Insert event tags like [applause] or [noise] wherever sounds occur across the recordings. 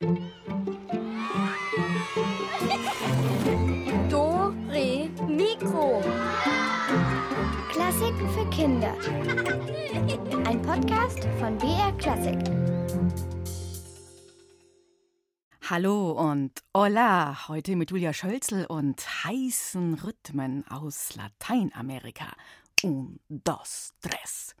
Do, Re, Mikro. Klassiken für Kinder. Ein Podcast von BR Klassik. Hallo und hola, heute mit Julia Schölzel und heißen Rhythmen aus Lateinamerika. Un, dos, tres.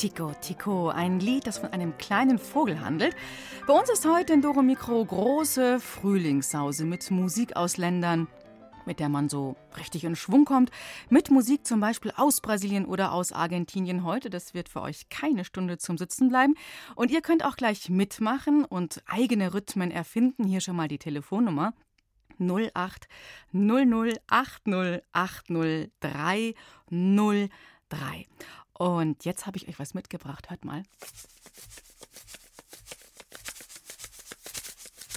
Tico, Tico, ein Lied, das von einem kleinen Vogel handelt. Bei uns ist heute in Doro Mikro große Frühlingssause mit Musik aus Ländern, mit der man so richtig in Schwung kommt. Mit Musik zum Beispiel aus Brasilien oder aus Argentinien heute. Das wird für euch keine Stunde zum Sitzen bleiben. Und ihr könnt auch gleich mitmachen und eigene Rhythmen erfinden. Hier schon mal die Telefonnummer. 08 00 80 80 303. Und jetzt habe ich euch was mitgebracht. Hört mal.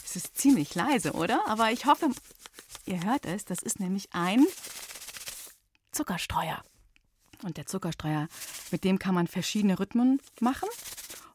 Es ist ziemlich leise, oder? Aber ich hoffe, ihr hört es. Das ist nämlich ein Zuckerstreuer. Und der Zuckerstreuer, mit dem kann man verschiedene Rhythmen machen.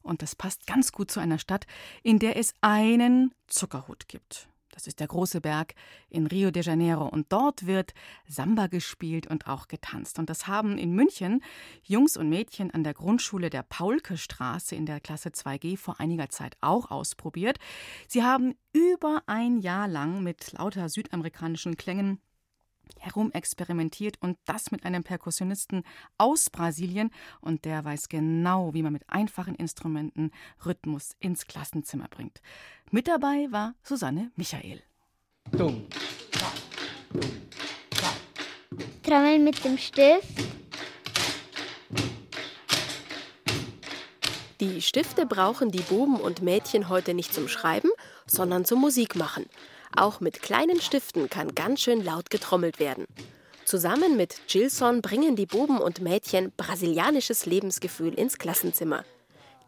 Und das passt ganz gut zu einer Stadt, in der es einen Zuckerhut gibt. Das ist der große Berg in Rio de Janeiro. Und dort wird Samba gespielt und auch getanzt. Und das haben in München Jungs und Mädchen an der Grundschule der Paulke-Straße in der Klasse 2G vor einiger Zeit auch ausprobiert. Sie haben über ein Jahr lang mit lauter südamerikanischen Klängen herumexperimentiert und das mit einem Perkussionisten aus Brasilien und der weiß genau, wie man mit einfachen Instrumenten Rhythmus ins Klassenzimmer bringt. Mit dabei war Susanne Michael. Trommeln mit dem Stift. Die Stifte brauchen die Buben und Mädchen heute nicht zum Schreiben, sondern zum Musikmachen. Auch mit kleinen Stiften kann ganz schön laut getrommelt werden. Zusammen mit Gilson bringen die Buben und Mädchen brasilianisches Lebensgefühl ins Klassenzimmer.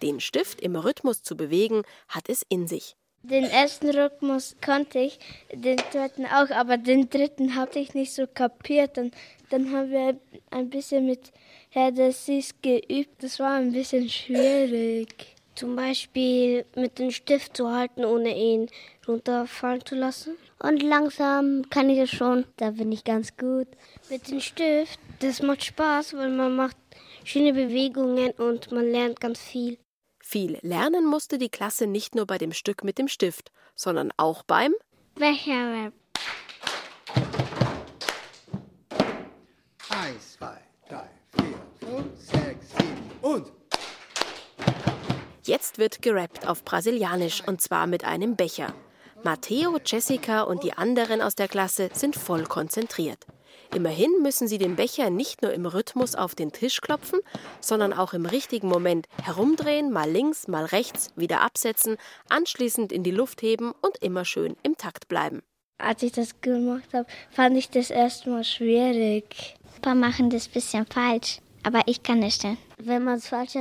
Den Stift im Rhythmus zu bewegen, hat es in sich. Den ersten Rhythmus konnte ich, den zweiten auch, aber den dritten hatte ich nicht so kapiert. Und dann haben wir ein bisschen mit Herr Dessis geübt. Das war ein bisschen schwierig. Zum Beispiel mit dem Stift zu halten, ohne ihn runterfallen zu lassen. Und langsam kann ich es schon. Da bin ich ganz gut. Mit dem Stift, das macht Spaß, weil man macht schöne Bewegungen und man lernt ganz viel. Viel lernen musste die Klasse nicht nur bei dem Stück mit dem Stift, sondern auch beim Becherwerb. Eins, zwei, drei, vier, fünf, sechs, sieben und Jetzt wird gerappt auf Brasilianisch und zwar mit einem Becher. Matteo, Jessica und die anderen aus der Klasse sind voll konzentriert. Immerhin müssen sie den Becher nicht nur im Rhythmus auf den Tisch klopfen, sondern auch im richtigen Moment herumdrehen, mal links, mal rechts, wieder absetzen, anschließend in die Luft heben und immer schön im Takt bleiben. Als ich das gemacht habe, fand ich das erstmal schwierig. Ein paar machen das ein bisschen falsch, aber ich kann es denn. Wenn man es falsch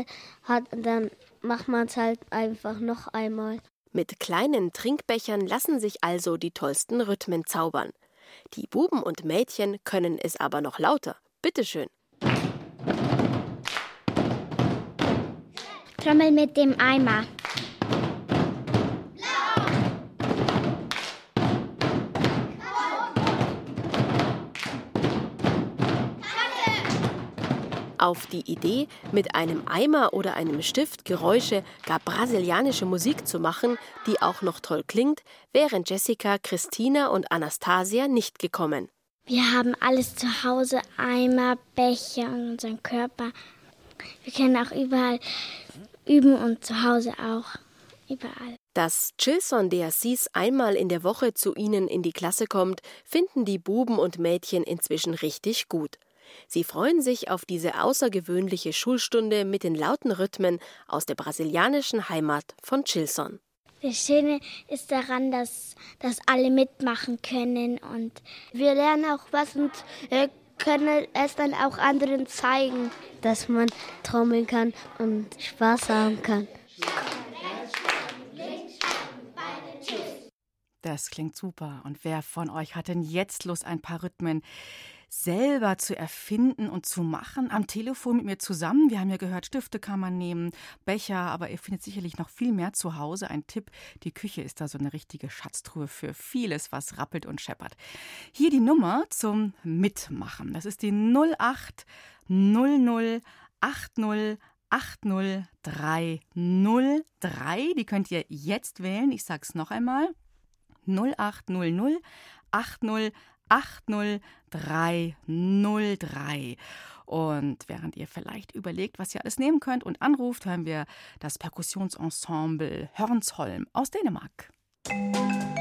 hat, dann macht man es halt einfach noch einmal. Mit kleinen Trinkbechern lassen sich also die tollsten Rhythmen zaubern. Die Buben und Mädchen können es aber noch lauter. Bitteschön. Trommel mit dem Eimer. Auf die Idee, mit einem Eimer oder einem Stift Geräusche, gar brasilianische Musik zu machen, die auch noch toll klingt, wären Jessica, Christina und Anastasia nicht gekommen. Wir haben alles zu Hause, Eimer, Becher und unseren Körper. Wir können auch überall üben und zu Hause auch. Überall. Dass Chilson de Assis einmal in der Woche zu ihnen in die Klasse kommt, finden die Buben und Mädchen inzwischen richtig gut. Sie freuen sich auf diese außergewöhnliche Schulstunde mit den lauten Rhythmen aus der brasilianischen Heimat von Chilson. Das Schöne ist daran, dass, dass alle mitmachen können und wir lernen auch was und äh, können es dann auch anderen zeigen, dass man trommeln kann und Spaß haben kann. Das klingt super. Und wer von euch hat denn jetzt Lust, ein paar Rhythmen selber zu erfinden und zu machen, am Telefon mit mir zusammen. Wir haben ja gehört, Stifte kann man nehmen, Becher, aber ihr findet sicherlich noch viel mehr zu Hause. Ein Tipp, die Küche ist da so eine richtige Schatztruhe für vieles, was rappelt und scheppert. Hier die Nummer zum Mitmachen. Das ist die 08 00 80 80303. Die könnt ihr jetzt wählen. Ich sage es noch einmal. 0800 80 80303. Und während ihr vielleicht überlegt, was ihr alles nehmen könnt und anruft, hören wir das Perkussionsensemble Hörnsholm aus Dänemark. Musik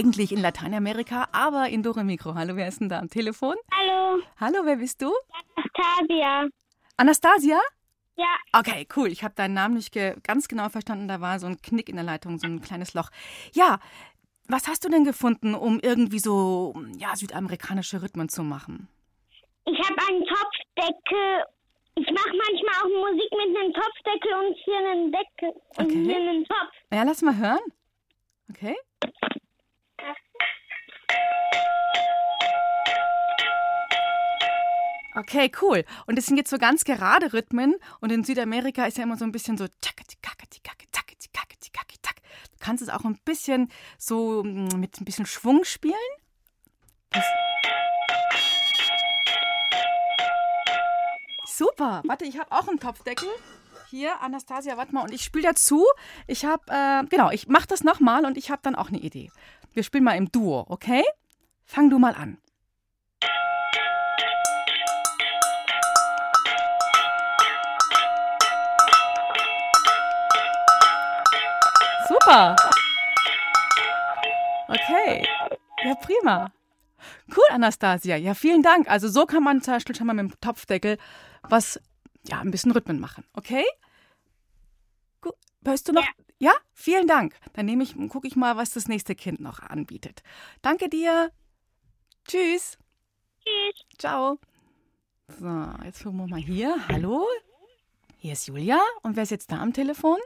eigentlich in Lateinamerika, aber in Dore Mikro. Hallo, wer ist denn da am Telefon? Hallo. Hallo, wer bist du? Anastasia. Anastasia? Ja. Okay, cool. Ich habe deinen Namen nicht ganz genau verstanden. Da war so ein Knick in der Leitung, so ein kleines Loch. Ja, was hast du denn gefunden, um irgendwie so ja, südamerikanische Rhythmen zu machen? Ich habe einen Topfdeckel ich mache manchmal auch Musik mit einem Topfdeckel und hier einen Deckel und okay. hier einen Topf. Ja, lass mal hören. Okay. Okay, cool. Und das sind jetzt so ganz gerade Rhythmen. Und in Südamerika ist ja immer so ein bisschen so Du kannst es auch ein bisschen so mm, mit ein bisschen Schwung spielen. Das Super. Warte, ich habe auch einen Topfdeckel. Hier, Anastasia, warte mal. Und ich spiele dazu. Ich habe, äh, genau, ich mache das nochmal und ich habe dann auch eine Idee. Wir spielen mal im Duo, okay? Fang du mal an. Super. Okay. Ja, prima. Cool, Anastasia. Ja, vielen Dank. Also so kann man zum Beispiel schon mal mit dem Topfdeckel was, ja, ein bisschen Rhythmen machen. Okay? Gut. Hörst du noch? Ja. ja? Vielen Dank. Dann nehme ich, gucke ich mal, was das nächste Kind noch anbietet. Danke dir. Tschüss. Tschüss. Ciao. So, jetzt gucken wir mal hier. Hallo? Hier ist Julia. Und wer ist jetzt da am Telefon?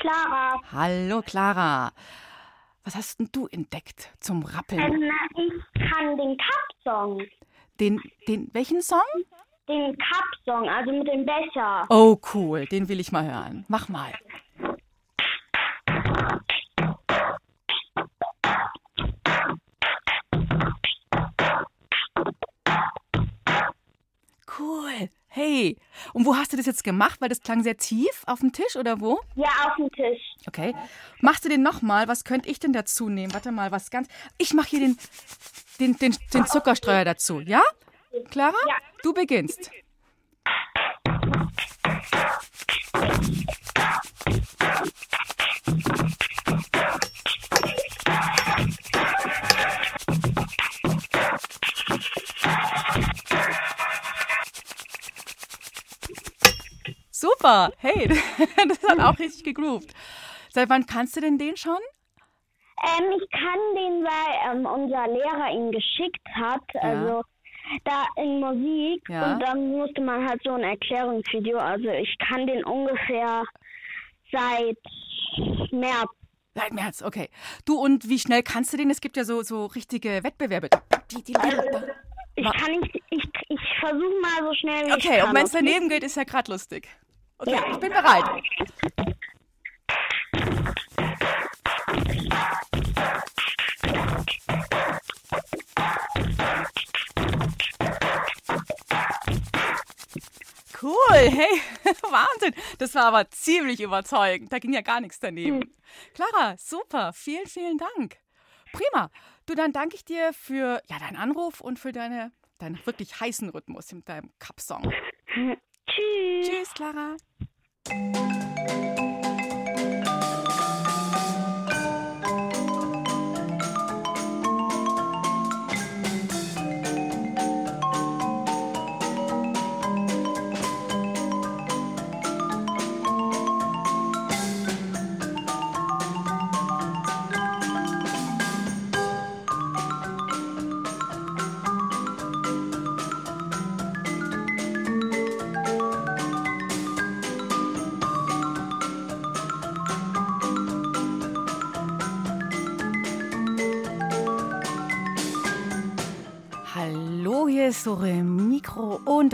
Clara. Hallo, Clara. Was hast denn du entdeckt zum Rappeln? Ähm, ich kann den Cup-Song. Den, den, welchen Song? Den Cup-Song, also mit dem Becher. Oh, cool. Den will ich mal hören. Mach mal. Cool. Hey, und wo hast du das jetzt gemacht? Weil das klang sehr tief. Auf dem Tisch oder wo? Ja, auf dem Tisch. Okay. Machst du den nochmal? Was könnte ich denn dazu nehmen? Warte mal, was ganz. Ich mache hier den, den, den, den Zuckerstreuer dazu, ja? Clara? Ja. Du beginnst. Super. Hey, [laughs] das hat auch richtig gegroovt. Seit wann kannst du denn den schon? Ähm, ich kann den, weil ähm, unser Lehrer ihn geschickt hat. Ja. Also da in Musik Ja. und dann musste man halt so ein Erklärungsvideo. Also ich kann den ungefähr seit März. Seit März, okay. Du, und wie schnell kannst du den? Es gibt ja so, so richtige Wettbewerbe. Die, die, die, Ich kann nicht, ich, ich versuche mal so schnell wie ich okay, kann. und wenn es okay? daneben geht, ist ja gerade lustig. Okay, ich bin bereit. Cool, hey, [laughs] Wahnsinn. Das war aber ziemlich überzeugend. Da ging ja gar nichts daneben. Clara, super, vielen, vielen Dank. Prima. Du, dann danke ich dir für ja, deinen Anruf und für deine, deinen wirklich heißen Rhythmus mit deinem Cup-Song. Tschüss. Tschüss, Clara.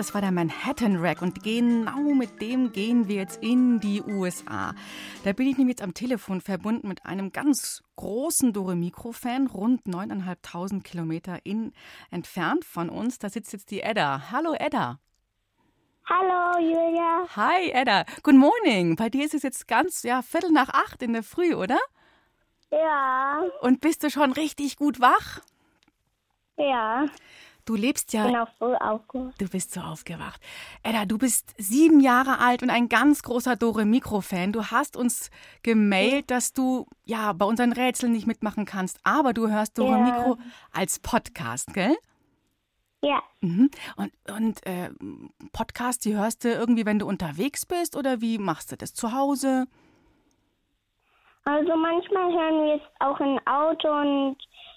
Das war der Manhattan Rack und genau mit dem gehen wir jetzt in die USA. Da bin ich nämlich jetzt am Telefon verbunden mit einem ganz großen Dore Mikro-Fan, rund 9.500 Kilometer in, entfernt von uns. Da sitzt jetzt die Edda. Hallo Edda. Hallo Julia. Hi Edda. Good morning. Bei dir ist es jetzt ganz, ja, Viertel nach acht in der Früh, oder? Ja, Und bist du schon richtig gut wach? ja. Du lebst ja Bin auch früh aufgewacht. Du bist so aufgewacht. Edda, du bist sieben Jahre alt und ein ganz großer Dore Mikro-Fan. Du hast uns gemailt, dass du ja bei unseren Rätseln nicht mitmachen kannst, aber du hörst Dore Ja. Mikro als Podcast, gell? Ja. Mhm. Und, und äh, Podcast, die hörst du irgendwie, wenn du unterwegs bist oder wie machst du das zu Hause? Also manchmal hören wir es auch im Auto und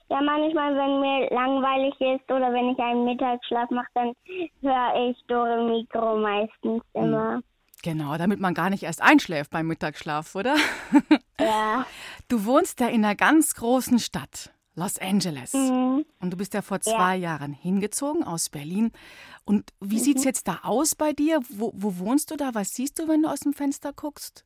ja, manchmal, wenn mir langweilig ist oder wenn ich einen Mittagsschlaf mache, dann höre ich Dore Mikro meistens immer. Genau, damit man gar nicht erst einschläft beim Mittagsschlaf, oder? [laughs] Ja. Du wohnst ja in einer ganz großen Stadt, Los Angeles. Mhm. Und du bist ja vor zwei Jahren hingezogen aus Berlin. Und wie sieht's jetzt da aus bei dir? Wo, wo wohnst du da? Was siehst du, wenn du aus dem Fenster guckst?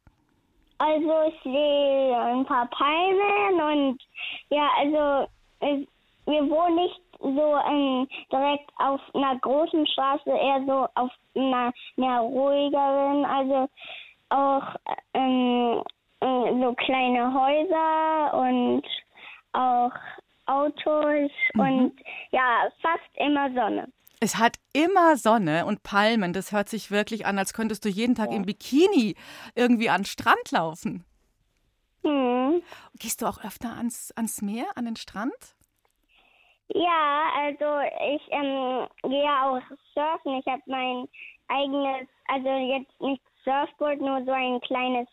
Also ich sehe ein paar Palmen und ja, also es, wir wohnen nicht so ähm, direkt auf einer großen Straße, eher so auf einer mehr ruhigeren, also auch ähm, äh, so kleine Häuser und auch Autos und ja, fast immer Sonne. Es hat immer Sonne und Palmen. Das hört sich wirklich an, als könntest du jeden Tag im Bikini irgendwie an den Strand laufen. Hm. Gehst du auch öfter ans, ans Meer, an den Strand? Ja, also ich ähm, gehe auch surfen. Ich habe mein eigenes, also jetzt nicht Surfboard, nur so ein kleines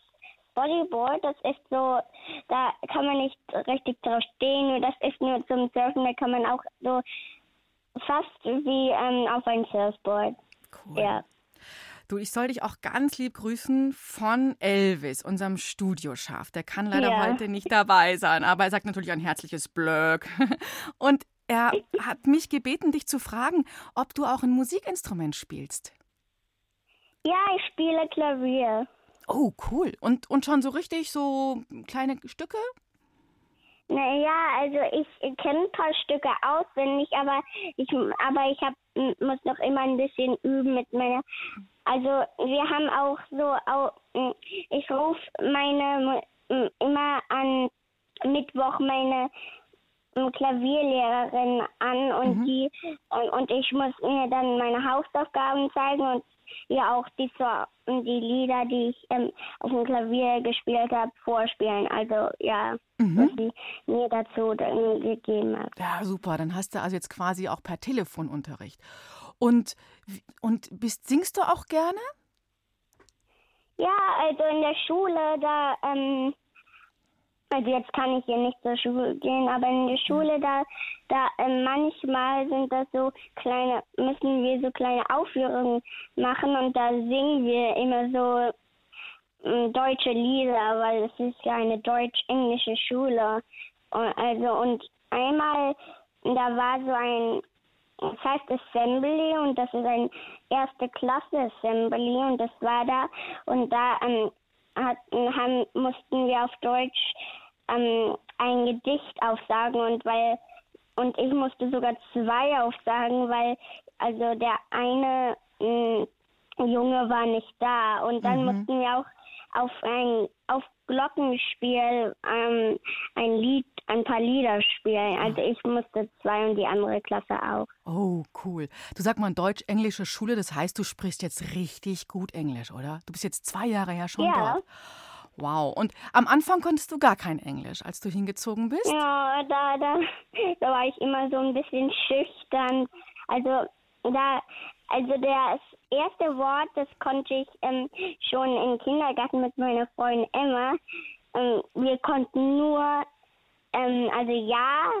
Bodyboard. Das ist so, da kann man nicht richtig drauf stehen. Nur das ist nur zum Surfen. Da kann man auch so fast wie ähm, auf ein Surfboard. Cool. Ja. Du, ich soll dich auch ganz lieb grüßen von Elvis, unserem Studioschaf. Der kann leider Ja. heute nicht dabei sein, aber er sagt natürlich ein herzliches Blöck. [laughs] Und er hat mich gebeten, dich zu fragen, ob du auch ein Musikinstrument spielst. Ja, ich spiele Klavier. Oh, cool. Und, und schon so richtig so kleine Stücke? Naja, also ich kenne ein paar Stücke auswendig, aber ich, aber ich hab, muss noch immer ein bisschen üben mit meiner. Also wir haben auch so, au- ich rufe meine immer an Mittwoch meine Klavierlehrerin an und die und, ich muss ihr dann meine Hausaufgaben zeigen und ihr auch die so- die Lieder, die ich ähm, auf dem Klavier gespielt habe, vorspielen. Also ja, was sie mir dazu dann gegeben hat. Ja, super. Dann hast du also jetzt quasi auch per Telefonunterricht. Und, und bist, singst du auch gerne? Ja, also in der Schule, da, ähm, also jetzt kann ich hier nicht zur Schule gehen, aber in der Schule, da, da äh, manchmal sind das so kleine, müssen wir so kleine Aufführungen machen und da singen wir immer so äh, deutsche Lieder, weil es ist ja eine deutsch-englische Schule. Und, also und einmal, da war so ein das heißt Assembly und das ist ein erste Klasse Assembly und das war da. Und da ähm, hatten, haben, mussten wir auf Deutsch ähm, ein Gedicht aufsagen und weil und ich musste sogar zwei aufsagen, weil also der eine mh, mm, Junge war nicht da und dann mhm. mussten wir auch auf ein auf Glockenspiel ähm, ein Lied, ein paar Lieder spielen. Also ich musste zwei und die andere Klasse auch. Oh, cool. Du sag mal, deutsch-englische Schule, das heißt, du sprichst jetzt richtig gut Englisch, oder? Du bist jetzt zwei Jahre ja schon ja. dort. Wow. Und am Anfang konntest du gar kein Englisch, als du hingezogen bist? Ja, da, da, da war ich immer so ein bisschen schüchtern. Also da, also das erste Wort, das konnte ich ähm, schon im Kindergarten mit meiner Freundin Emma. Ähm, wir konnten nur, ähm, also ja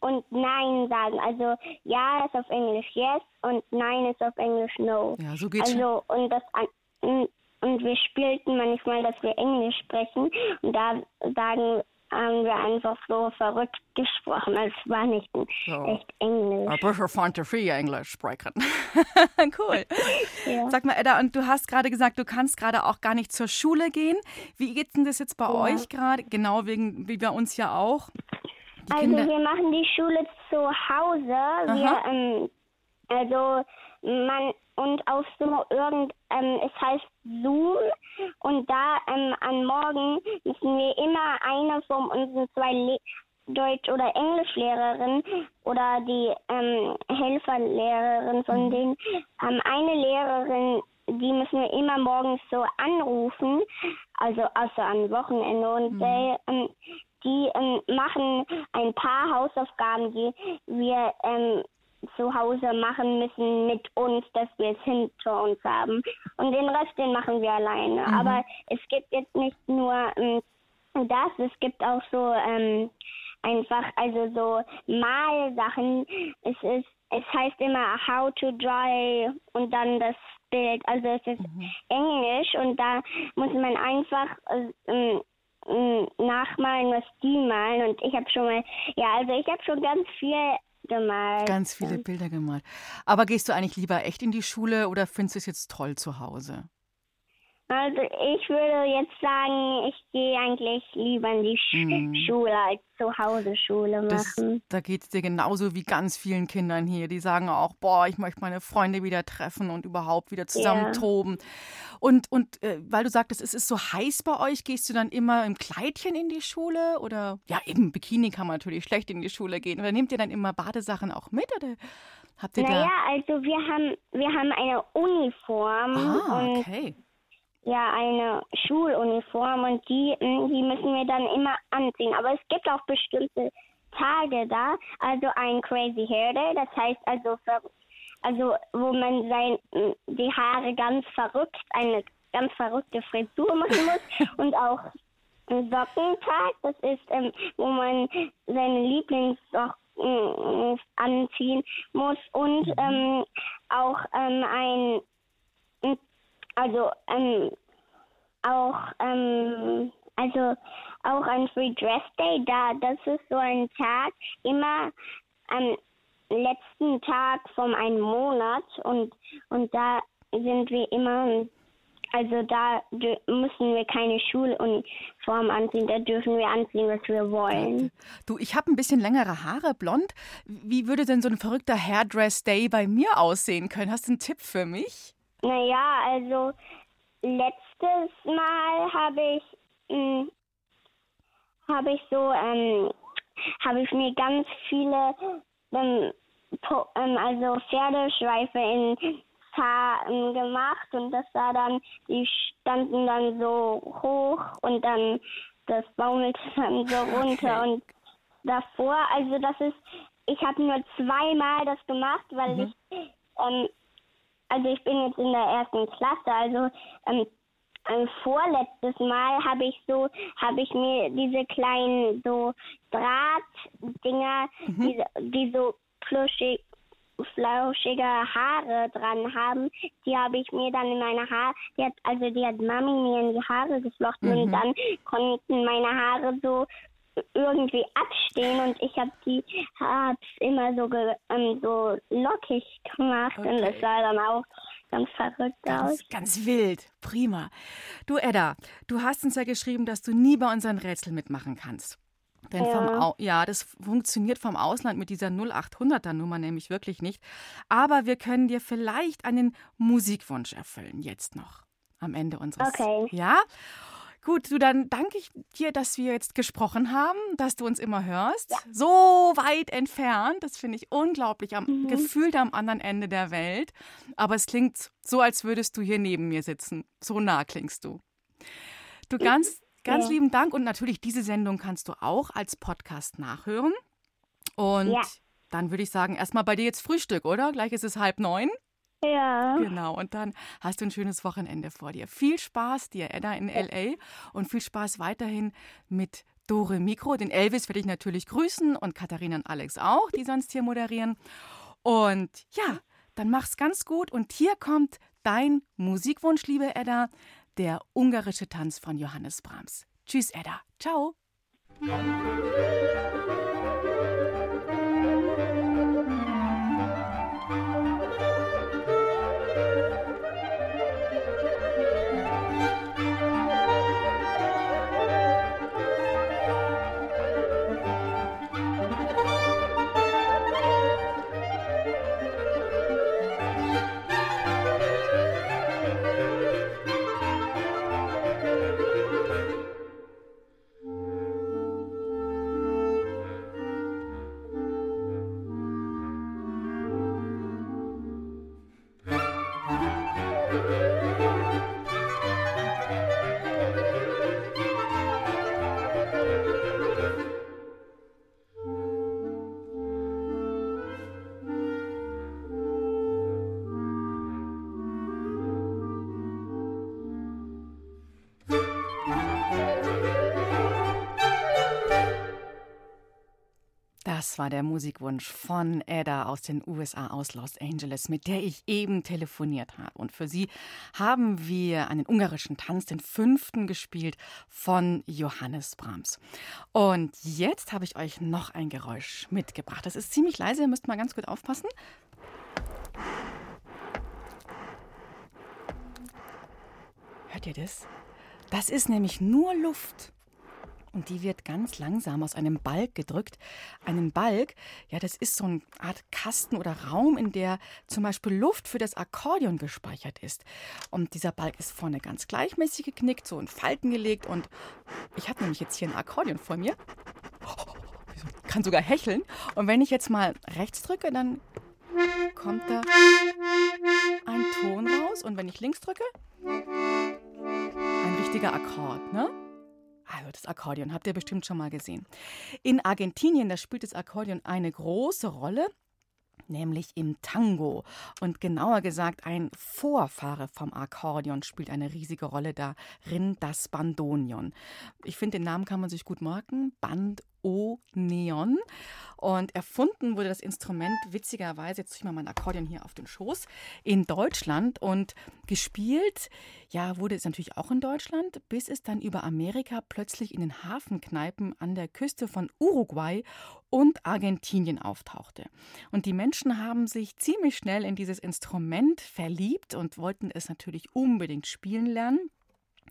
und nein sagen. Also ja ist auf Englisch yes und nein ist auf Englisch no. Ja, so geht's. Also und das und wir spielten manchmal, dass wir Englisch sprechen und da sagen haben wir einfach so verrückt gesprochen. Es war nicht so. echt Englisch. Ein bisschen Fantasie Englisch sprechen. [laughs] cool. Ja. Sag mal, Edda, und du hast gerade gesagt, du kannst gerade auch gar nicht zur Schule gehen. Wie geht denn das jetzt bei ja. euch gerade? Genau wegen, wie bei uns ja auch. Die also Kinder wir machen die Schule zu Hause. Wir, ähm, also man und auf so irgend, ähm, es heißt Zoom und da ähm, an Morgen müssen wir immer eine von unseren zwei Le Deutsch- oder Englischlehrerinnen oder die ähm, Helferlehrerin von mhm. denen, ähm, eine Lehrerin, die müssen wir immer morgens so anrufen, also außer am Wochenende und mhm. die, ähm, die ähm, machen ein paar Hausaufgaben, die wir ähm, zu Hause machen müssen mit uns, dass wir es hinter uns haben. Und den Rest, den machen wir alleine. Mhm. Aber es gibt jetzt nicht nur ähm, das, es gibt auch so ähm, einfach, also so Malsachen. Es ist, es heißt immer how to draw und dann das Bild. Also es ist mhm. Englisch und da muss man einfach äh, nachmalen, was die malen. Und ich habe schon mal, ja, also ich habe schon ganz viel gemalt. Ganz viele Bilder gemalt. Aber gehst du eigentlich lieber echt in die Schule oder findest du es jetzt toll zu Hause? Also ich würde jetzt sagen, ich gehe eigentlich lieber in die Sch hm. Schule als zu Hause Schule machen. Das, da geht es dir genauso wie ganz vielen Kindern hier. Die sagen auch, boah, ich möchte meine Freunde wieder treffen und überhaupt wieder zusammen ja. toben. Und, und äh, weil du sagtest, es ist so heiß bei euch, gehst du dann immer im Kleidchen in die Schule? Oder ja, eben Bikini kann man natürlich schlecht in die Schule gehen. Oder nehmt ihr dann immer Badesachen auch mit? Oder habt ihr naja, da... also wir haben, wir haben eine Uniform. Ah, okay ja eine Schuluniform und die, hm, die müssen wir dann immer anziehen. Aber es gibt auch bestimmte Tage da, also ein Crazy Hair Day, das heißt also, also wo man sein, hm, die Haare ganz verrückt, eine ganz verrückte Frisur machen muss [laughs] und auch Sockentag, das ist, ähm, wo man seine Lieblingssocken hm, anziehen muss und mhm. ähm, auch ähm, ein also ähm, auch ähm, also auch ein Free Dress Day, da das ist so ein Tag immer am letzten Tag von einem Monat und und da sind wir immer also da müssen wir keine Schuluniform anziehen, da dürfen wir anziehen, was wir wollen. Du, ich habe ein bisschen längere Haare, blond. Wie würde denn so ein verrückter Hairdress Day bei mir aussehen können? Hast du einen Tipp für mich? Naja, also letztes Mal habe ich hm, habe ich so ähm, habe ich mir ganz viele ähm, ähm, also Pferdeschweife in Haar ähm, gemacht und das war dann die standen dann so hoch und dann das baumelte [laughs] dann so runter okay. und davor also das ist ich habe nur zweimal das gemacht weil mhm. ich ähm, also ich bin jetzt in der ersten Klasse, also ähm, ein vorletztes Mal habe ich so, habe ich mir diese kleinen so Drahtdinger, mhm. die, die so pluschig, flauschige Haare dran haben, die habe ich mir dann in meine Haare, die hat, also die hat Mami mir in die Haare geflochten mhm. und dann konnten meine Haare so irgendwie abstehen und ich habe die hab's immer so ge, ähm, so lockig gemacht okay. und das sah dann auch ganz verrückt ganz, aus. Ganz wild, prima. Du Edda, du hast uns ja geschrieben, dass du nie bei unseren Rätseln mitmachen kannst. Denn ja. Vom ja, das funktioniert vom Ausland mit dieser 0800er Nummer nämlich wirklich nicht. Aber wir können dir vielleicht einen Musikwunsch erfüllen, jetzt noch am Ende unseres. Okay. Ja? Gut, du, dann danke ich dir, dass wir jetzt gesprochen haben, dass du uns immer hörst. Ja. So weit entfernt, das finde ich unglaublich, am, mhm. gefühlt am anderen Ende der Welt. Aber es klingt so, als würdest du hier neben mir sitzen. So nah klingst du. Du, ganz, ganz ja. lieben Dank und natürlich diese Sendung kannst du auch als Podcast nachhören. Und ja. dann würde ich sagen, erstmal bei dir jetzt Frühstück, oder? Gleich ist es halb neun. Ja. Genau, und dann hast du ein schönes Wochenende vor dir. Viel Spaß dir, Edda, in LA und viel Spaß weiterhin mit Dore Mikro. Den Elvis werde ich natürlich grüßen und Katharina und Alex auch, die sonst hier moderieren. Und ja, dann mach's ganz gut. Und hier kommt dein Musikwunsch, liebe Edda, der ungarische Tanz von Johannes Brahms. Tschüss, Edda. Ciao. War der Musikwunsch von Ada aus den USA, aus Los Angeles, mit der ich eben telefoniert habe. Und für sie haben wir einen ungarischen Tanz, den fünften, gespielt von Johannes Brahms. Und jetzt habe ich euch noch ein Geräusch mitgebracht. Das ist ziemlich leise, ihr müsst mal ganz gut aufpassen. Hört ihr das? Das ist nämlich nur Luft und die wird ganz langsam aus einem Balg gedrückt. Einen Balg, ja, das ist so eine Art Kasten oder Raum, in der zum Beispiel Luft für das Akkordeon gespeichert ist. Und dieser Balg ist vorne ganz gleichmäßig geknickt, so in Falten gelegt. Und ich habe nämlich jetzt hier ein Akkordeon vor mir. Kann sogar hecheln. Und wenn ich jetzt mal rechts drücke, dann kommt da ein Ton raus. Und wenn ich links drücke, ein richtiger Akkord, ne? Also das Akkordeon habt ihr bestimmt schon mal gesehen. In Argentinien, da spielt das Akkordeon eine große Rolle nämlich im Tango. Und genauer gesagt, ein Vorfahre vom Akkordeon spielt eine riesige Rolle darin, das Bandonion. Ich finde, den Namen kann man sich gut merken. Band O-Neon. Und erfunden wurde das Instrument witzigerweise, jetzt tue ich mal mein Akkordeon hier auf den Schoß, in Deutschland. Und gespielt, ja, wurde es natürlich auch in Deutschland, bis es dann über Amerika plötzlich in den Hafenkneipen an der Küste von Uruguay und Argentinien auftauchte. Und die Menschen haben sich ziemlich schnell in dieses Instrument verliebt und wollten es natürlich unbedingt spielen lernen.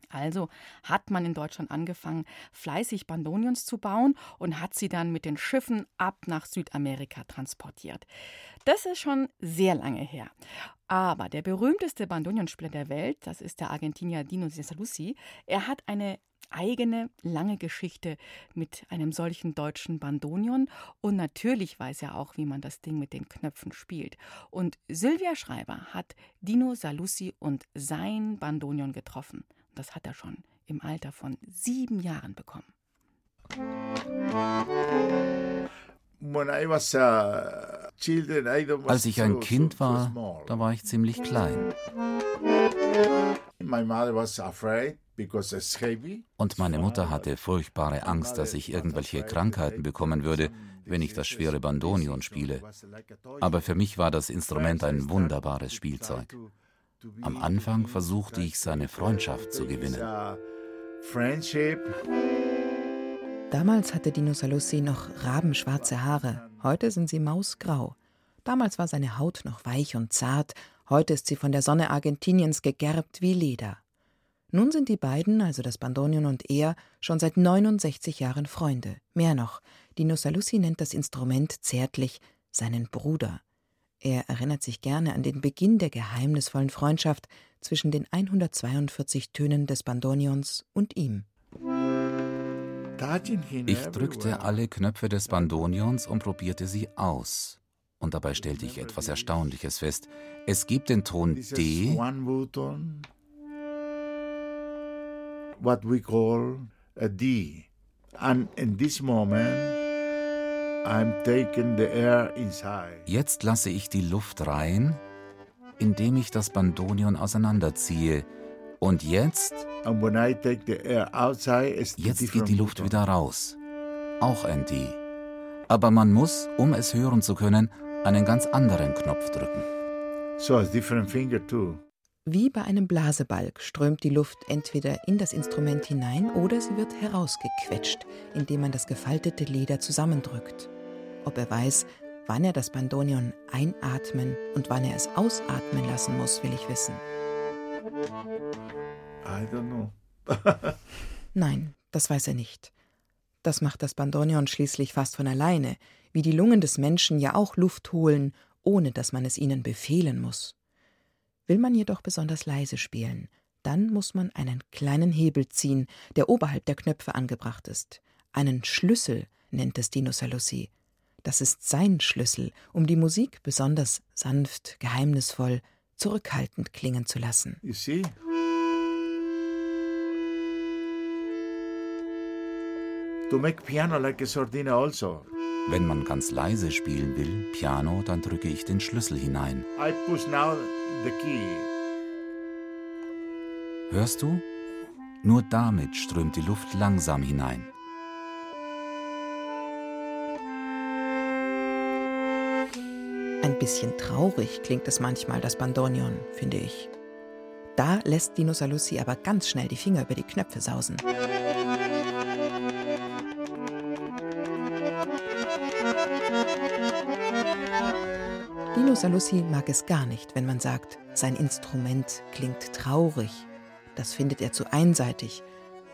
Also hat man in Deutschland angefangen, fleißig Bandonions zu bauen und hat sie dann mit den Schiffen ab nach Südamerika transportiert. Das ist schon sehr lange her. Aber der berühmteste Bandonionspieler der Welt, das ist der Argentinier Dino Cesalusi, er hat eine eigene lange Geschichte mit einem solchen deutschen Bandonion und natürlich weiß er auch, wie man das Ding mit den Knöpfen spielt. Und Sylvia Schreiber hat Dino Salussi und sein Bandonion getroffen. Das hat er schon im Alter von sieben Jahren bekommen. Als ich ein Kind war, da war ich ziemlich klein. Und meine Mutter hatte furchtbare Angst, dass ich irgendwelche Krankheiten bekommen würde, wenn ich das schwere Bandonion spiele. Aber für mich war das Instrument ein wunderbares Spielzeug. Am Anfang versuchte ich seine Freundschaft zu gewinnen. Damals hatte Dino Saluzzi noch rabenschwarze Haare, heute sind sie mausgrau. Damals war seine Haut noch weich und zart, heute ist sie von der Sonne Argentiniens gegerbt wie Leder. Nun sind die beiden, also das Bandonion und er, schon seit 69 Jahren Freunde. Mehr noch, Dino Saluzzi nennt das Instrument zärtlich seinen Bruder. Er erinnert sich gerne an den Beginn der geheimnisvollen Freundschaft zwischen den 142 Tönen des Bandonions und ihm. Ich drückte alle Knöpfe des Bandonions und probierte sie aus. Und dabei stellte ich etwas Erstaunliches fest. Es gibt den Ton D, what we call a D. And in this moment, Jetzt lasse ich die Luft rein, indem ich das Bandonion auseinanderziehe. Und jetzt, outside, jetzt geht die Luft wieder raus. Auch ein D. Aber man muss, um es hören zu können, einen ganz anderen Knopf drücken. So, a different finger too. Wie bei einem Blasebalg strömt die Luft entweder in das Instrument hinein oder sie wird herausgequetscht, indem man das gefaltete Leder zusammendrückt. Ob er weiß, wann er das Bandonion einatmen und wann er es ausatmen lassen muss, will ich wissen. I don't know. [laughs] Nein, das weiß er nicht. Das macht das Bandonion schließlich fast von alleine, wie die Lungen des Menschen ja auch Luft holen, ohne dass man es ihnen befehlen muss. Will man jedoch besonders leise spielen, dann muss man einen kleinen Hebel ziehen, der oberhalb der Knöpfe angebracht ist. Einen Schlüssel nennt es Dino Saluzzi. Das ist sein Schlüssel, um die Musik besonders sanft, geheimnisvoll, zurückhaltend klingen zu lassen. You see? To make piano like a sordina also. Wenn man ganz leise spielen will, Piano, dann drücke ich den Schlüssel hinein. I push now the key. Hörst du? Nur damit strömt die Luft langsam hinein. Ein bisschen traurig klingt es manchmal, das Bandonion, finde ich. Da lässt Dino Saluzzi aber ganz schnell die Finger über die Knöpfe sausen. Saluzzi mag es gar nicht, wenn man sagt, sein Instrument klingt traurig. Das findet er zu einseitig.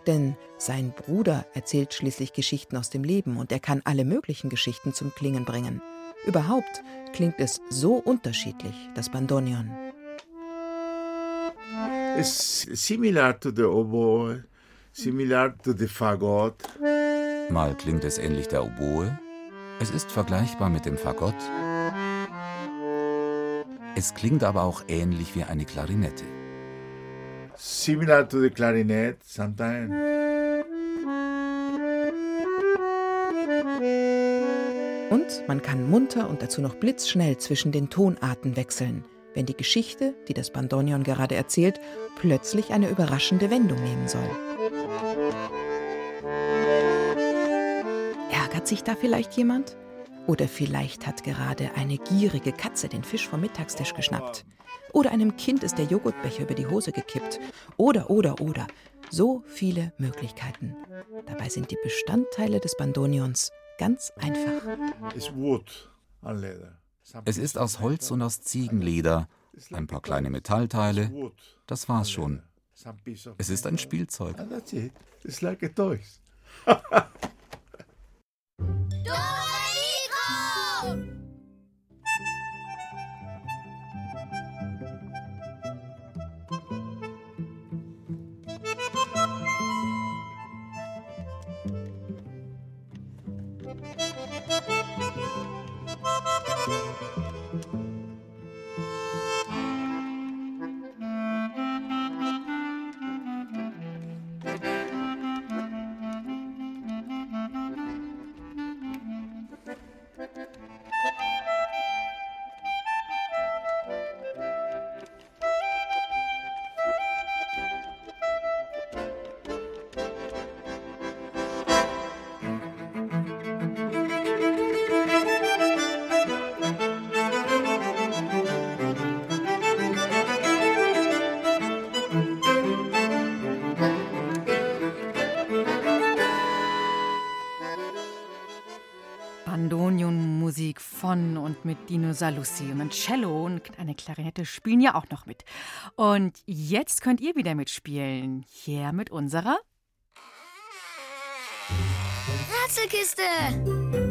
Denn sein Bruder erzählt schließlich Geschichten aus dem Leben und er kann alle möglichen Geschichten zum Klingen bringen. Überhaupt klingt es so unterschiedlich, das Bandonion. It's similar to the oboe, similar to the fagot. Mal klingt es ähnlich der Oboe, es ist vergleichbar mit dem Fagott, es klingt aber auch ähnlich wie eine Klarinette. Similar to the clarinet sometimes. Und man kann munter und dazu noch blitzschnell zwischen den Tonarten wechseln, wenn die Geschichte, die das Bandonion gerade erzählt, plötzlich eine überraschende Wendung nehmen soll. Ärgert sich da vielleicht jemand? Oder vielleicht hat gerade eine gierige Katze den Fisch vom Mittagstisch geschnappt. Oder einem Kind ist der Joghurtbecher über die Hose gekippt. Oder, oder, oder. So viele Möglichkeiten. Dabei sind die Bestandteile des Bandonions ganz einfach. Es ist aus Holz und aus Ziegenleder, ein paar kleine Metallteile. Das war's schon. Es ist ein Spielzeug. It's like a toys. [laughs] und mit Dino Saluzzi und ein Cello und eine Klarinette spielen ja auch noch mit. Und jetzt könnt ihr wieder mitspielen. Hier mit unserer Rätselkiste.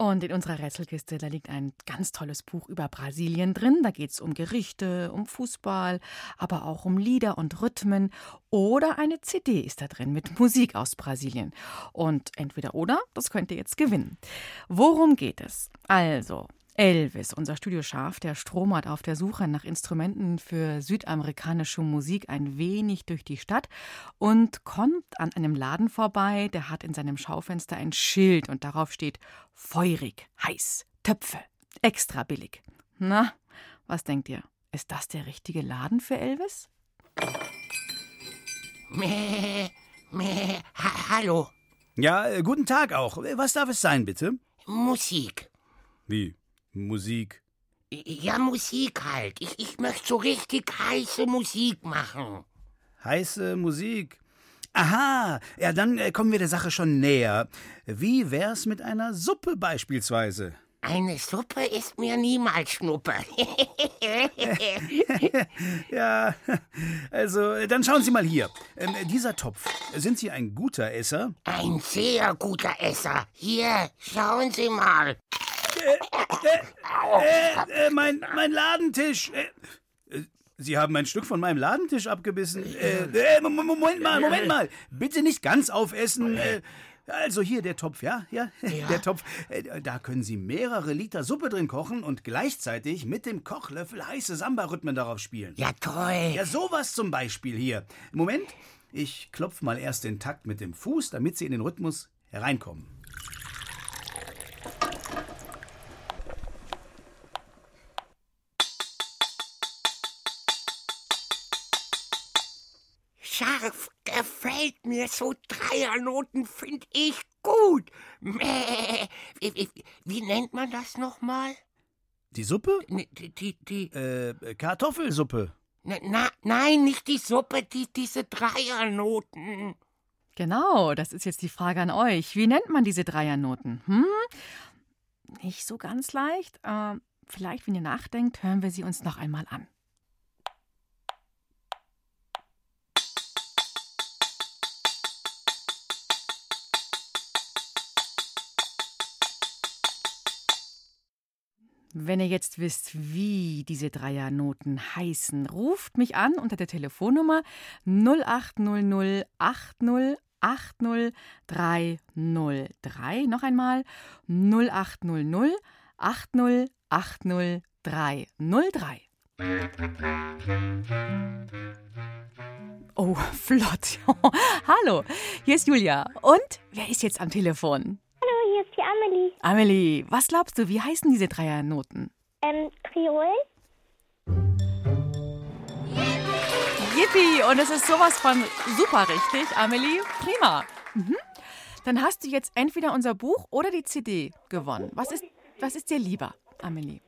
Und in unserer Rätselkiste, da liegt ein ganz tolles Buch über Brasilien drin. Da geht es um Gerichte, um Fußball, aber auch um Lieder und Rhythmen. Oder eine CD ist da drin mit Musik aus Brasilien. Und entweder oder, das könnt ihr jetzt gewinnen. Worum geht es? Also, Elvis, unser Studioschaf, der stromert auf der Suche nach Instrumenten für südamerikanische Musik ein wenig durch die Stadt und kommt an einem Laden vorbei, der hat in seinem Schaufenster ein Schild und darauf steht feurig, heiß, Töpfe, extra billig. Na, was denkt ihr? Ist das der richtige Laden für Elvis? Mäh, mäh, ha hallo. Ja, äh, guten Tag auch. Was darf es sein, bitte? Musik. Wie? Musik. Ja, Musik halt. Ich, ich möchte so richtig heiße Musik machen. Heiße Musik. Aha, ja, dann äh, kommen wir der Sache schon näher. Wie wär's mit einer Suppe beispielsweise? Eine Suppe ist mir niemals Schnuppe. [laughs] ja, also, äh, dann schauen Sie mal hier. Ähm, dieser Topf, sind Sie ein guter Esser? Ein sehr guter Esser. Hier, schauen Sie mal. Äh, äh, mein, mein Ladentisch. Äh, äh, Sie haben ein Stück von meinem Ladentisch abgebissen. Äh, äh, Moment mal, Moment mal. Bitte nicht ganz aufessen. Äh, also hier der Topf, ja? ja? [laughs] Ja. Der Topf. Äh, Da können Sie mehrere Liter Suppe drin kochen und gleichzeitig mit dem Kochlöffel heiße Samba-Rhythmen darauf spielen. Ja, toll. Ja, sowas zum Beispiel hier. Moment, ich klopfe mal erst den Takt mit dem Fuß, damit Sie in den Rhythmus hereinkommen. Gefällt mir. So Dreiernoten finde ich gut. Mäh. Wie, wie, wie nennt man das nochmal? Die Suppe? Ne, Die, die, die, Äh, Kartoffelsuppe. na, na, nein, nicht die Suppe, die, diese Dreiernoten. Genau, das ist jetzt die Frage an euch. Wie nennt man diese Dreiernoten? Hm? Nicht so ganz leicht. Äh, vielleicht, wenn ihr nachdenkt, hören wir sie uns noch einmal an. Wenn ihr jetzt wisst, wie diese Dreiernoten heißen, ruft mich an unter der Telefonnummer 0800 80 80 303. Noch einmal 0800 80 80 303. Oh, [laughs] flott. [laughs] Hallo, hier ist Julia. Und wer ist jetzt am Telefon? Hier ist die Amelie. Amelie, was glaubst du, wie heißen diese Dreiernoten? Ähm, Triol? Yippie! Und es ist sowas von super richtig, Amelie. Prima. Mhm. Dann hast du jetzt entweder unser Buch oder die CD gewonnen. Was ist, was ist dir lieber, Amelie?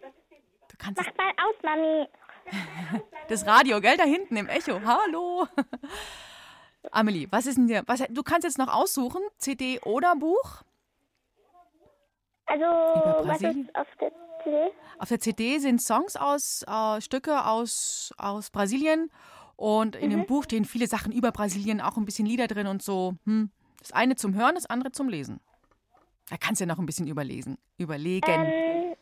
Du kannst Mach mal aus, Mami. [laughs] das Radio, gell, da hinten im Echo. Hallo. [laughs] Amelie, was ist denn dir? Was, du kannst jetzt noch aussuchen, CD oder Buch? Also, was ist auf der CD? Auf der CD sind Songs aus, äh, Stücke aus, aus Brasilien und in dem Buch stehen viele Sachen über Brasilien, auch ein bisschen Lieder drin und so. Hm. Das eine zum Hören, das andere zum Lesen. Da kannst du ja noch ein bisschen überlesen, überlegen. Ähm,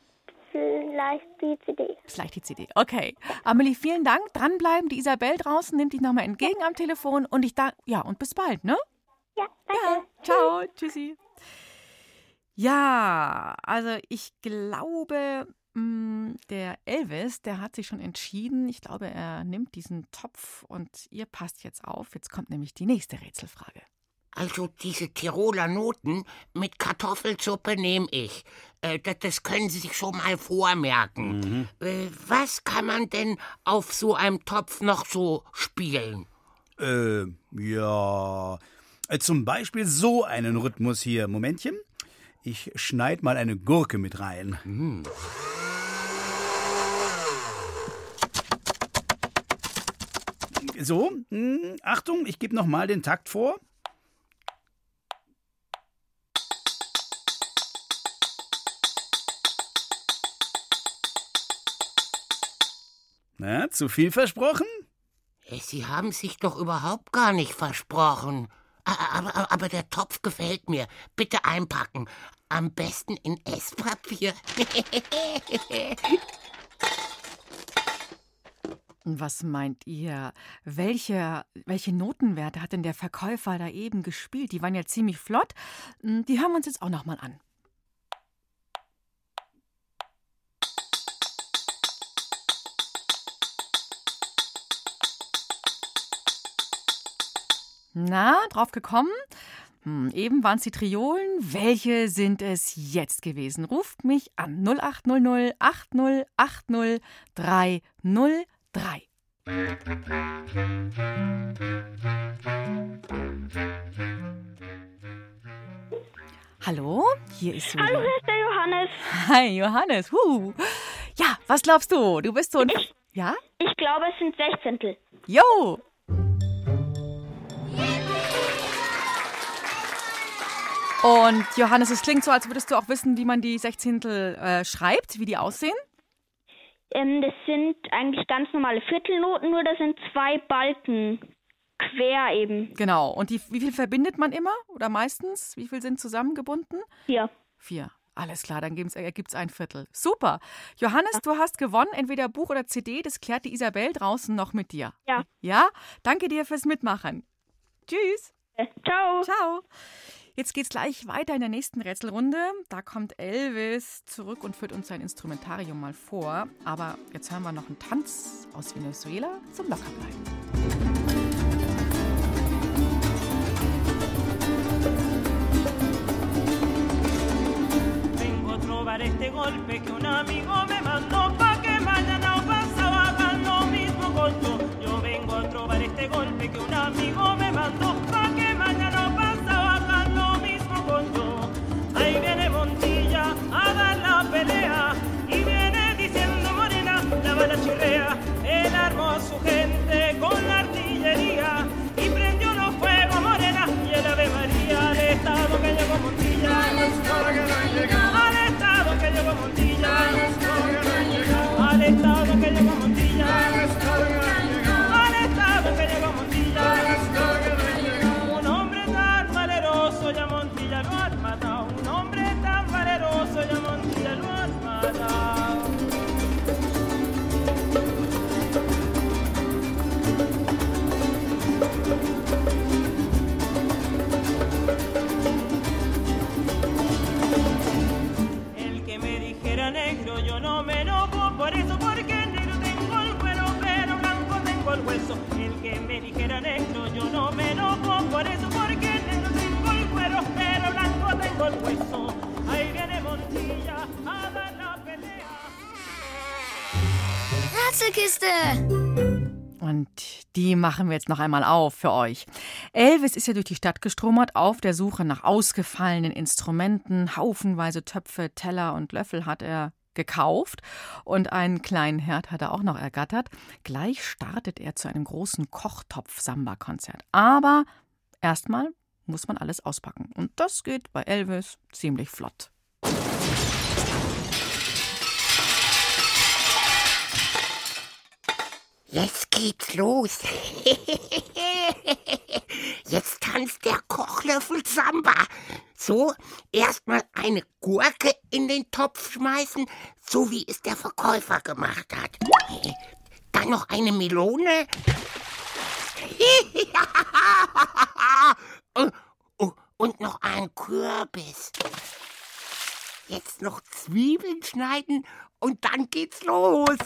vielleicht die CD. Vielleicht die CD. Okay. Amelie, vielen Dank. Dranbleiben. Die Isabel draußen nimmt dich nochmal entgegen am Telefon und ich da. Ja, und bis bald, ne? Ja, danke. Ciao. Tschüssi. Ja, also ich glaube, mh, der Elvis, der hat sich schon entschieden. Ich glaube, er nimmt diesen Topf und ihr passt jetzt auf. Jetzt kommt nämlich die nächste Rätselfrage. Also diese Tiroler Noten mit Kartoffelsuppe nehme ich. Äh, das, können Sie sich schon mal vormerken. Äh, was kann man denn auf so einem Topf noch so spielen? Äh, ja. Äh, Zum Beispiel so einen Rhythmus hier. Momentchen. Ich schneide mal eine Gurke mit rein. Mm. So, mh, Achtung, ich gebe nochmal den Takt vor. Na, zu viel versprochen? Sie haben sich doch überhaupt gar nicht versprochen. Aber, aber, aber der Topf gefällt mir. Bitte einpacken. Am besten in Esspapier. [laughs] Was meint ihr? Welche, welche Notenwerte hat denn der Verkäufer da eben gespielt? Die waren ja ziemlich flott. Hm, die hören wir uns jetzt auch noch mal an. Na, drauf gekommen? Hm, eben waren es die Triolen. Welche sind es jetzt gewesen? Ruft mich an 0800 8080 303. Hallo, hier ist Hallo, hier ist der Johannes. Hi, Johannes. Huh. Ja, was glaubst du? Du bist so ein. Ich, ja? Ich glaube, es sind Sechzehntel. Jo, Und Johannes, es klingt so, als würdest du auch wissen, wie man die Sechzehntel äh, schreibt, wie die aussehen. Ähm, das sind eigentlich ganz normale Viertelnoten, nur das sind zwei Balken quer eben. Genau. Und die, wie viel verbindet man immer oder meistens? Wie viel sind zusammengebunden? Vier. Vier. Alles klar, dann ergibt es ein Viertel. Super. Johannes, ja. du hast gewonnen, entweder Buch oder CD. Das klärt die Isabel draußen noch mit dir. Ja. Ja? Danke dir fürs Mitmachen. Tschüss. Äh, ciao. Ciao. Jetzt geht's gleich weiter in der nächsten Rätselrunde. Da kommt Elvis zurück und führt uns sein Instrumentarium mal vor. Aber jetzt hören wir noch einen Tanz aus Venezuela zum Lockerbleiben. Este golpe que un amigo me mandó pa' que mañana o pasado hagan lo mismo con yo. Vengo a trovar este golpe que un amigo me la. Él armó a su gente con la artillería y prendió los fuegos morena y el Ave María al estado que llegó Montilla. Al estado que llegó Al estado que llegó Montilla. Al estado que llegó Al estado que llegó Montilla. El que me dijera negro, yo no me enojo por eso, porque negro tengo el cuero, pero blanco tengo el hueso. Ahí viene Montilla a dar la pelea. Ratzelkiste! Und die machen wir jetzt noch einmal auf für euch. Elvis ist ja durch die Stadt gestromert auf der Suche nach ausgefallenen Instrumenten. Haufenweise Töpfe, Teller und Löffel hat er gekauft und einen kleinen Herd hat er auch noch ergattert. Gleich startet er zu einem großen Kochtopf-Samba-Konzert. Aber erstmal muss man alles auspacken. Und das geht bei Elvis ziemlich flott. Jetzt geht's los. [laughs] Jetzt tanzt der Kochlöffel Samba. So, erstmal eine Gurke in den Topf schmeißen, so wie es der Verkäufer gemacht hat. Dann noch eine Melone. [laughs] Und noch ein Kürbis. Jetzt noch Zwiebeln schneiden und dann geht's los.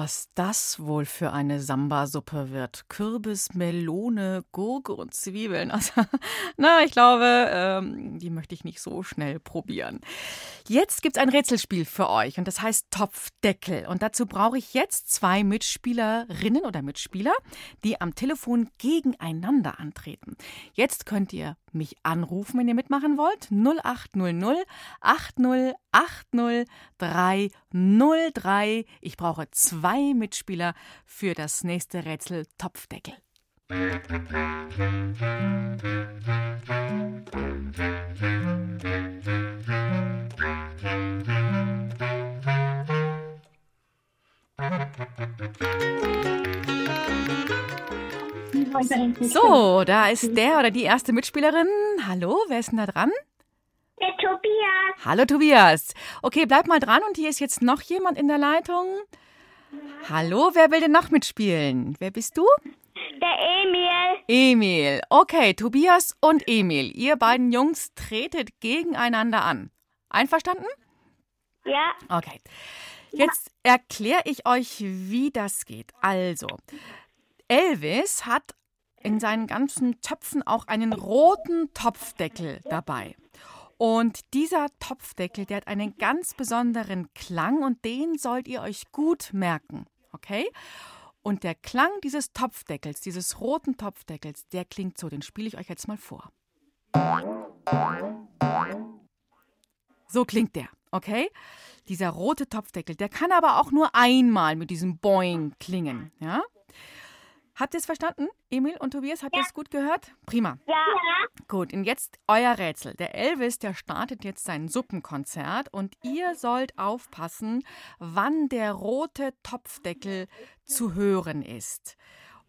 Was das wohl für eine Samba-Suppe wird. Kürbis, Melone, Gurke und Zwiebeln. [laughs] Also, na, ich glaube, ähm, die möchte ich nicht so schnell probieren. Jetzt gibt es ein Rätselspiel für euch und das heißt Topfdeckel. Und dazu brauche ich jetzt zwei Mitspielerinnen oder Mitspieler, die am Telefon gegeneinander antreten. Jetzt könnt ihr mich anrufen, wenn ihr mitmachen wollt. 0800 80 303. Ich brauche zwei zwei Mitspieler für das nächste Rätsel Topfdeckel. So, da ist der oder die erste Mitspielerin. Hallo, wer ist denn da dran? Der Tobias. Hallo Tobias. Okay, bleib mal dran und hier ist jetzt noch jemand in der Leitung. Hallo, wer will denn noch mitspielen? Wer bist du? Der Emil. Emil. Okay, Tobias und Emil. Ihr beiden Jungs tretet gegeneinander an. Einverstanden? Ja. Okay. Jetzt erkläre ich euch, wie das geht. Also, Elvis hat in seinen ganzen Töpfen auch einen roten Topfdeckel dabei. Und dieser Topfdeckel, der hat einen ganz besonderen Klang und den sollt ihr euch gut merken. Okay? Und der Klang dieses Topfdeckels, dieses roten Topfdeckels, der klingt so. Den spiele ich euch jetzt mal vor. So klingt der, okay? Dieser rote Topfdeckel, der kann aber auch nur einmal mit diesem Boing klingen, ja? Habt ihr es verstanden? Emil und Tobias, habt ihr es gut gehört? Prima. Ja. Gut, und jetzt euer Rätsel. Der Elvis, der startet jetzt sein Suppenkonzert und ihr sollt aufpassen, wann der rote Topfdeckel zu hören ist.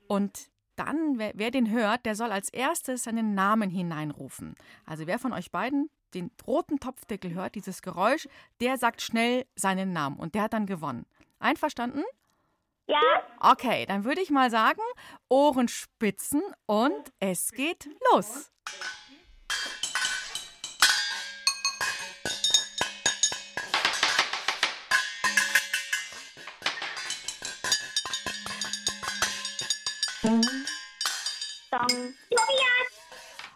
Und dann, wer, wer den hört, der soll als erstes seinen Namen hineinrufen. Also wer von euch beiden den roten Topfdeckel hört, dieses Geräusch, der sagt schnell seinen Namen und der hat dann gewonnen. Einverstanden? Ja. Okay, dann würde ich mal sagen, Ohren spitzen und es geht los.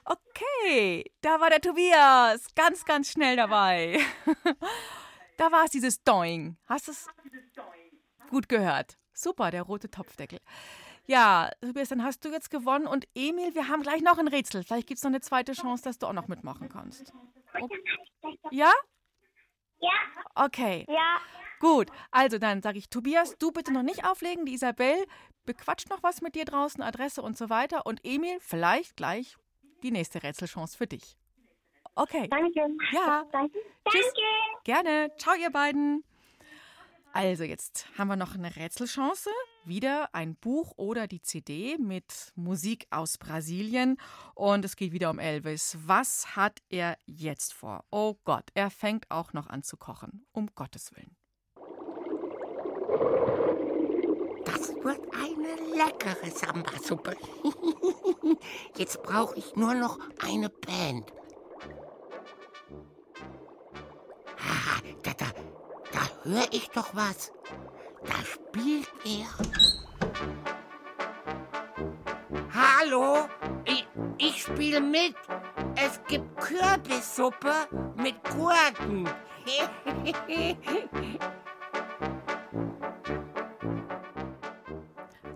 Okay, da war der Tobias. Ganz, ganz schnell dabei. [laughs] da war es dieses Doing. Hast du es gut gehört? Super, der rote Topfdeckel. Ja, Tobias, dann hast du jetzt gewonnen. Und Emil, wir haben gleich noch ein Rätsel. Vielleicht gibt es noch eine zweite Chance, dass du auch noch mitmachen kannst. Okay. Ja? Ja. Okay. Ja. Gut, also dann sage ich, Tobias, du bitte noch nicht auflegen. Die Isabel bequatscht noch was mit dir draußen, Adresse und so weiter. Und Emil, vielleicht gleich die nächste Rätselchance für dich. Okay. Danke. Ja. Danke. Tschüss. Gerne. Ciao, ihr beiden. Also, jetzt haben wir noch eine Rätselchance. Wieder ein Buch oder die CD mit Musik aus Brasilien. Und es geht wieder um Elvis. Was hat er jetzt vor? Oh Gott, er fängt auch noch an zu kochen. Um Gottes Willen. Das wird eine leckere Samba-Suppe. [laughs] Jetzt brauche ich nur noch eine Band. Ah, da, da, da höre ich doch was. Da spielt er. Hallo, ich, ich spiele mit. Es gibt Kürbissuppe mit Gurken. [laughs]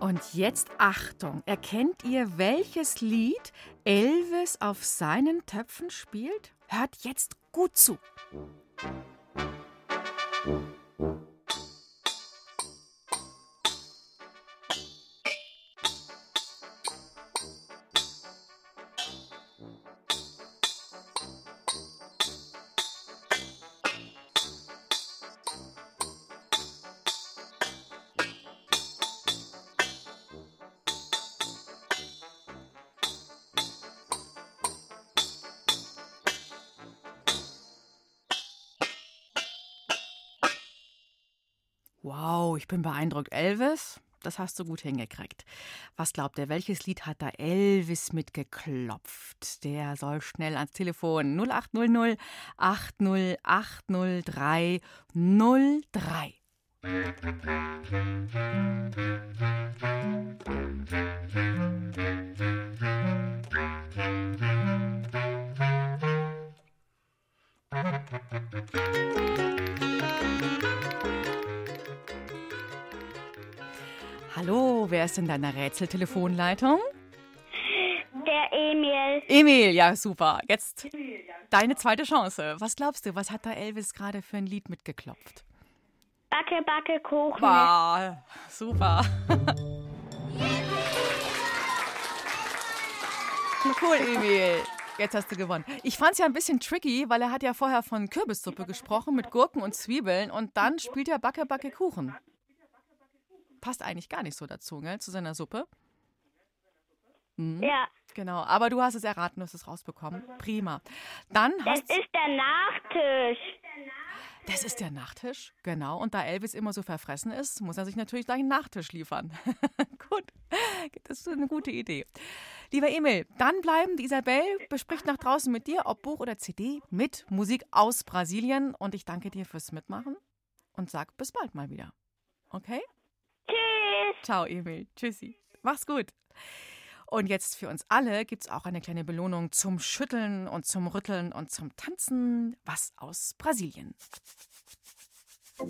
Und jetzt Achtung, erkennt ihr, welches Lied Elvis auf seinen Töpfen spielt? Hört jetzt gut zu. Mm-hmm. Wow, ich bin beeindruckt. Elvis, das hast du gut hingekriegt. Was glaubt ihr, welches Lied hat da Elvis mitgeklopft? Der soll schnell ans Telefon 0800 8080303. Hallo, wer ist in deiner Rätseltelefonleitung? Der Emil. Emil, ja, super. Jetzt deine zweite Chance. Was glaubst du, was hat da Elvis gerade für ein Lied mitgeklopft? Backe, backe, Kuchen. Wow, super. [laughs] cool, Emil. Jetzt hast du gewonnen. Ich fand es ja ein bisschen tricky, weil er hat ja vorher von Kürbissuppe gesprochen mit Gurken und Zwiebeln und dann spielt er Backe, Backe, Kuchen. Passt eigentlich gar nicht so dazu, gell, zu seiner Suppe. Mhm. Ja. Genau, aber du hast es erraten, du hast es rausbekommen. Prima. Dann Das ist der Nachtisch. Das ist der Nachtisch, genau. Und da Elvis immer so verfressen ist, muss er sich natürlich gleich einen Nachtisch liefern. [laughs] Gut, das ist eine gute Idee. Lieber Emil, dann bleiben. Die Isabel bespricht nach draußen mit dir, ob Buch oder CD mit Musik aus Brasilien. Und ich danke dir fürs Mitmachen und sag bis bald mal wieder. Okay? Tschüss. Ciao, Emil. Tschüssi. Mach's gut. Und jetzt für uns alle gibt's auch eine kleine Belohnung zum Schütteln und zum Rütteln und zum Tanzen. Was aus Brasilien. Da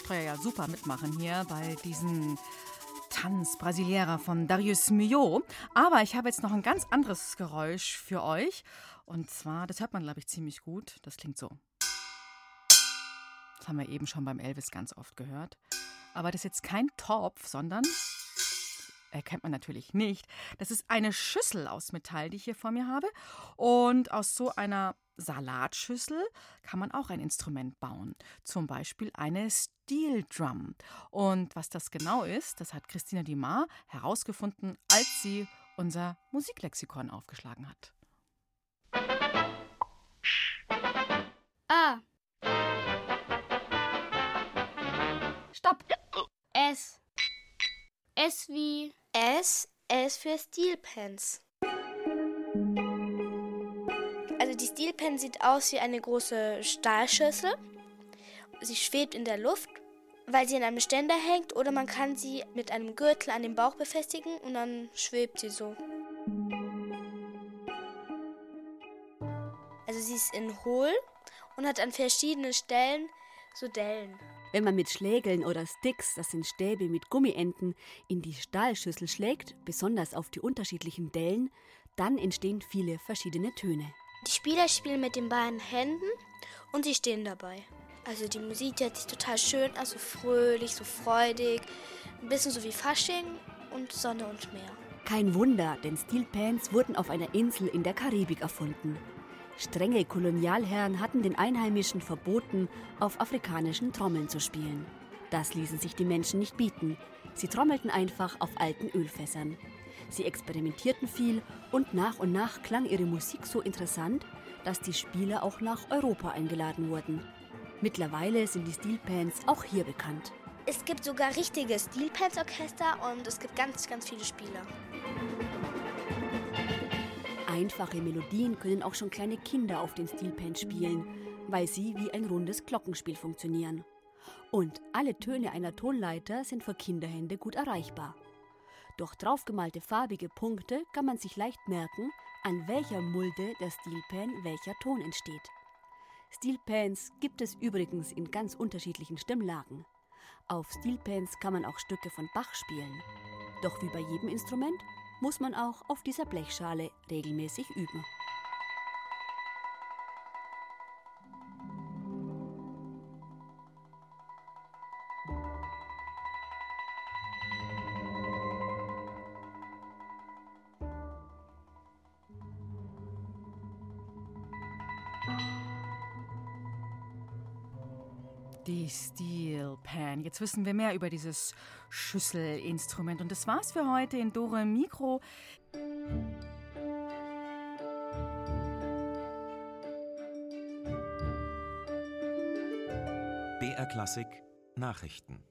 Zuckerstreuer ja super mitmachen hier bei diesem Tanz Brasiliera von Darius Milhaud. Aber ich habe jetzt noch ein ganz anderes Geräusch für euch. Und zwar, das hört man, glaube ich, ziemlich gut. Das klingt so. Das haben wir eben schon beim Elvis ganz oft gehört. Aber das ist jetzt kein Topf, sondern erkennt man natürlich nicht. Das ist eine Schüssel aus Metall, die ich hier vor mir habe. Und aus so einer Salatschüssel kann man auch ein Instrument bauen. Zum Beispiel eine Steel Drum. Und was das genau ist, das hat Christina Dimar herausgefunden, als sie unser Musiklexikon aufgeschlagen hat. A. Stopp. S. S wie S. S für Steel Pens. Die Steel Pen sieht aus wie eine große Stahlschüssel. Sie schwebt in der Luft, weil sie in einem Ständer hängt oder man kann sie mit einem Gürtel an den Bauch befestigen und dann schwebt sie so. Also sie ist in hohl und hat an verschiedenen Stellen so Dellen. Wenn man mit Schlägeln oder Sticks, das sind Stäbe mit Gummienden, in die Stahlschüssel schlägt, besonders auf die unterschiedlichen Dellen, dann entstehen viele verschiedene Töne. Die Spieler spielen mit den beiden Händen und sie stehen dabei. Also die Musik, hört sich total schön an, so fröhlich, so freudig. Ein bisschen so wie Fasching und Sonne und Meer. Kein Wunder, denn Steel Pans wurden auf einer Insel in der Karibik erfunden. Strenge Kolonialherren hatten den Einheimischen verboten, auf afrikanischen Trommeln zu spielen. Das ließen sich die Menschen nicht bieten. Sie trommelten einfach auf alten Ölfässern. Sie experimentierten viel und nach und nach klang ihre Musik so interessant, dass die Spieler auch nach Europa eingeladen wurden. Mittlerweile sind die Steel Pans auch hier bekannt. Es gibt sogar richtige Steel Pans Orchester und es gibt ganz, ganz viele Spieler. Einfache Melodien können auch schon kleine Kinder auf den Steelpan spielen, weil sie wie ein rundes Glockenspiel funktionieren. Und alle Töne einer Tonleiter sind für Kinderhände gut erreichbar. Durch draufgemalte farbige Punkte kann man sich leicht merken, an welcher Mulde der Steelpan welcher Ton entsteht. Steelpans gibt es übrigens in ganz unterschiedlichen Stimmlagen. Auf Steelpans kann man auch Stücke von Bach spielen. Doch wie bei jedem Instrument muss man auch auf dieser Blechschale regelmäßig üben. Wissen wir mehr über dieses Schüsselinstrument. Und das war's für heute in Dore Mikro. BR Klassik Nachrichten.